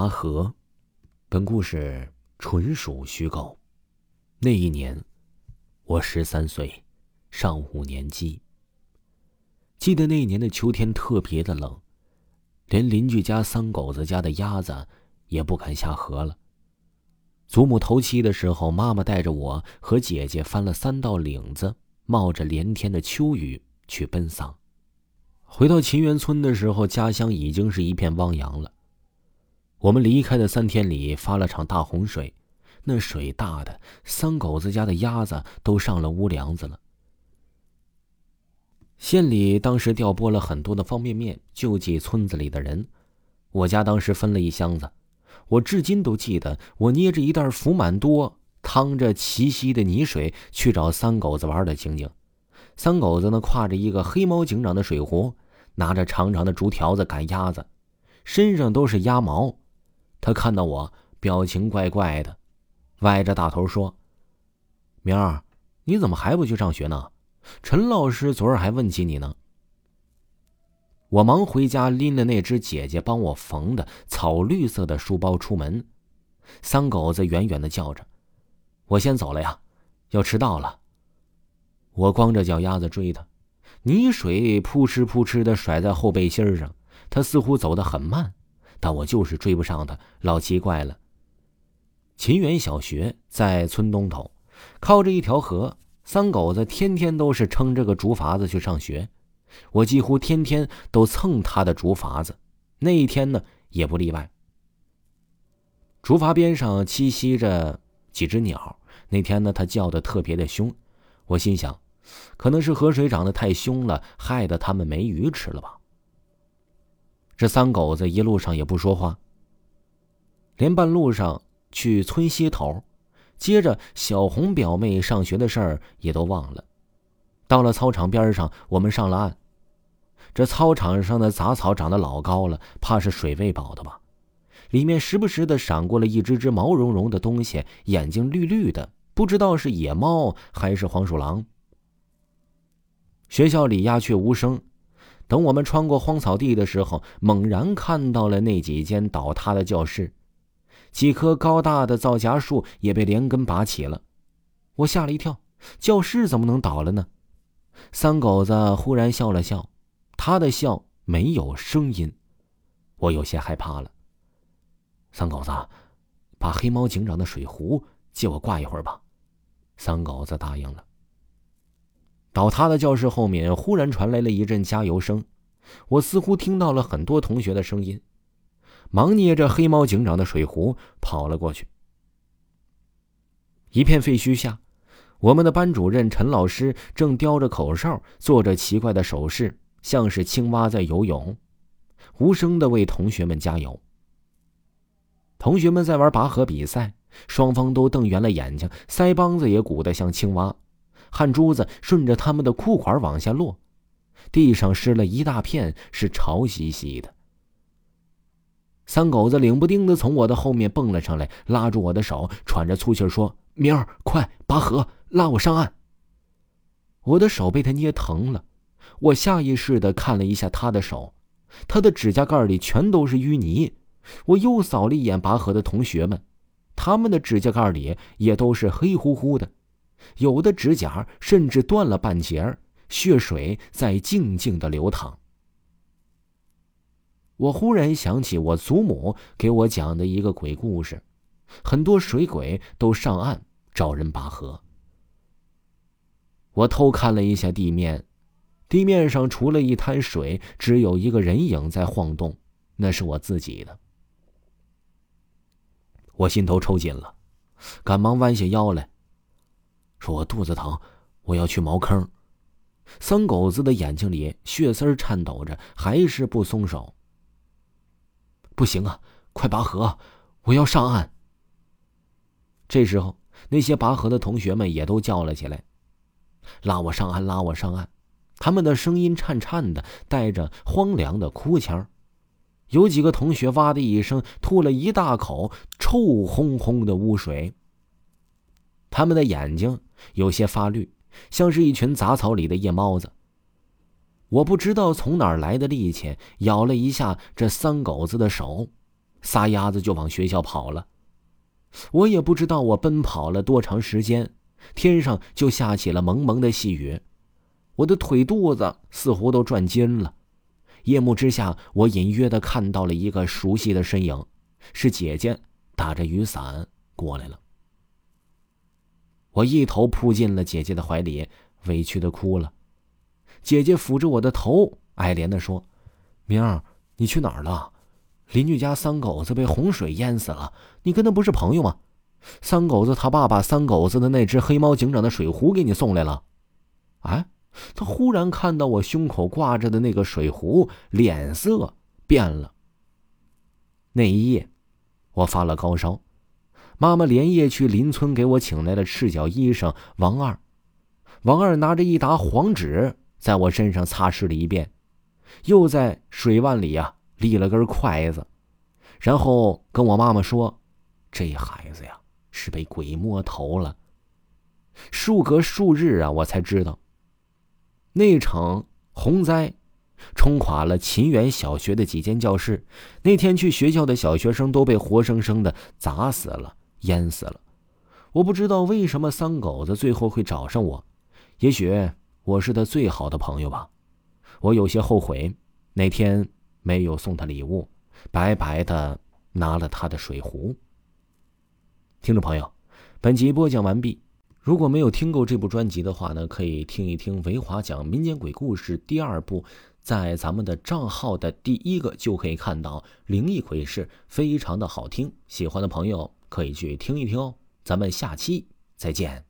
拔河，本故事纯属虚构。那一年，我十三岁，上五年级。记得那一年的秋天特别的冷，连邻居家三狗子家的鸭子也不敢下河了。祖母头七的时候，妈妈带着我和姐姐翻了三道岭子，冒着连天的秋雨去奔丧。回到秦园村的时候，家乡已经是一片汪洋了。我们离开的三天里发了场大洪水，那水大的三狗子家的鸭子都上了屋梁子了。县里当时调拨了很多的方便面救济村子里的人，我家当时分了一箱子。我至今都记得，我捏着一袋福满多、趟着齐溪的泥水去找三狗子玩的情景。三狗子呢，挎着一个黑猫警长的水壶，拿着长长的竹条子赶鸭子，身上都是鸭毛。他看到我，表情怪怪的，歪着大头说：“明儿，你怎么还不去上学呢？陈老师昨儿还问起你呢。”我忙回家，拎了那只姐姐帮我缝的草绿色的书包出门。三狗子远远的叫着：“我先走了呀，要迟到了。”我光着脚丫子追他，泥水扑哧扑哧的甩在后背心上，他似乎走得很慢，但我就是追不上他，老奇怪了。秦园小学在村东头，靠着一条河，三狗子天天都是撑着个竹筏子去上学。我几乎天天都蹭他的竹筏子，那一天呢也不例外。竹筏边上栖息着几只鸟，那天呢它叫的特别的凶，我心想，可能是河水涨得太凶了，害得它们没鱼吃了吧。这三狗子一路上也不说话，连半路上去村西头，接着小红表妹上学的事儿也都忘了。到了操场边上，我们上了岸。这操场上的杂草长得老高了，怕是水喂饱的吧？里面时不时的闪过了一只只毛茸茸的东西，眼睛绿绿的，不知道是野猫还是黄鼠狼。学校里鸦雀无声。等我们穿过荒草地的时候，猛然看到了那几间倒塌的教室，几棵高大的皂荚树也被连根拔起了。我吓了一跳，教室怎么能倒了呢？三狗子忽然笑了笑。他的笑没有声音，我有些害怕了。三狗子，把黑猫警长的水壶借我挂一会儿吧。三狗子答应了。倒塌的教室后面忽然传来了一阵加油声，我似乎听到了很多同学的声音，忙捏着黑猫警长的水壶跑了过去。一片废墟下，我们的班主任陈老师正叼着口哨，做着奇怪的手势。像是青蛙在游泳，无声的为同学们加油。同学们在玩拔河比赛，双方都瞪圆了眼睛，腮帮子也鼓得像青蛙，汗珠子顺着他们的裤管往下落，地上湿了一大片，是潮兮兮的。三狗子冷不丁的从我的后面蹦了上来，拉住我的手，喘着粗气说：“明儿，快拔河，拉我上岸。”我的手被他捏疼了。我下意识的看了一下他的手，他的指甲盖里全都是淤泥。我又扫了一眼拔河的同学们，他们的指甲盖里也都是黑乎乎的，有的指甲甚至断了半截儿血水在静静的流淌。我忽然想起我祖母给我讲的一个鬼故事，很多水鬼都上岸找人拔河。我偷看了一下地面。地面上除了一滩水，只有一个人影在晃动，那是我自己的。我心头抽紧了，赶忙弯下腰来说：“我肚子疼，我要去茅坑。”三狗子的眼睛里血丝颤抖着，还是不松手。不行啊，快拔河，我要上岸。这时候，那些拔河的同学们也都叫了起来：“拉我上岸，拉我上岸！”他们的声音颤颤的，带着荒凉的哭腔有几个同学哇的一声吐了一大口臭烘烘的污水。他们的眼睛有些发绿，像是一群杂草里的夜猫子。我不知道从哪儿来的力气，咬了一下这三狗子的手，撒丫子就往学校跑了。我也不知道我奔跑了多长时间，天上就下起了蒙蒙的细雨，我的腿肚子似乎都转筋了。夜幕之下，我隐约的看到了一个熟悉的身影，是姐姐打着雨伞过来了。我一头扑进了姐姐的怀里，委屈的哭了。姐姐抚着我的头，爱怜的说：“明儿，你去哪儿了？邻居家三狗子被洪水淹死了，你跟他不是朋友吗？三狗子他爸把三狗子的那只黑猫警长的水壶给你送来了。”哎，他忽然看到我胸口挂着的那个水壶，脸色变了。那一夜，我发了高烧。妈妈连夜去邻村给我请来了赤脚医生王二。王二拿着一沓黄纸，在我身上擦拭了一遍，又在水碗里呀立了根筷子，然后跟我妈妈说：“这孩子呀是被鬼摸头了。”数隔数日啊，我才知道，那场洪灾冲垮了秦园小学的几间教室，那天去学校的小学生都被活生生的砸死了。淹死了，我不知道为什么三狗子最后会找上我，也许我是他最好的朋友吧。我有些后悔那天没有送他礼物，白白的拿了他的水壶。听众朋友，本集播讲完毕。如果没有听够这部专辑的话呢，可以听一听维华讲民间鬼故事第二部，在咱们的账号的第一个就可以看到灵异鬼事，非常的好听。喜欢的朋友。可以去听一听哦，咱们下期再见。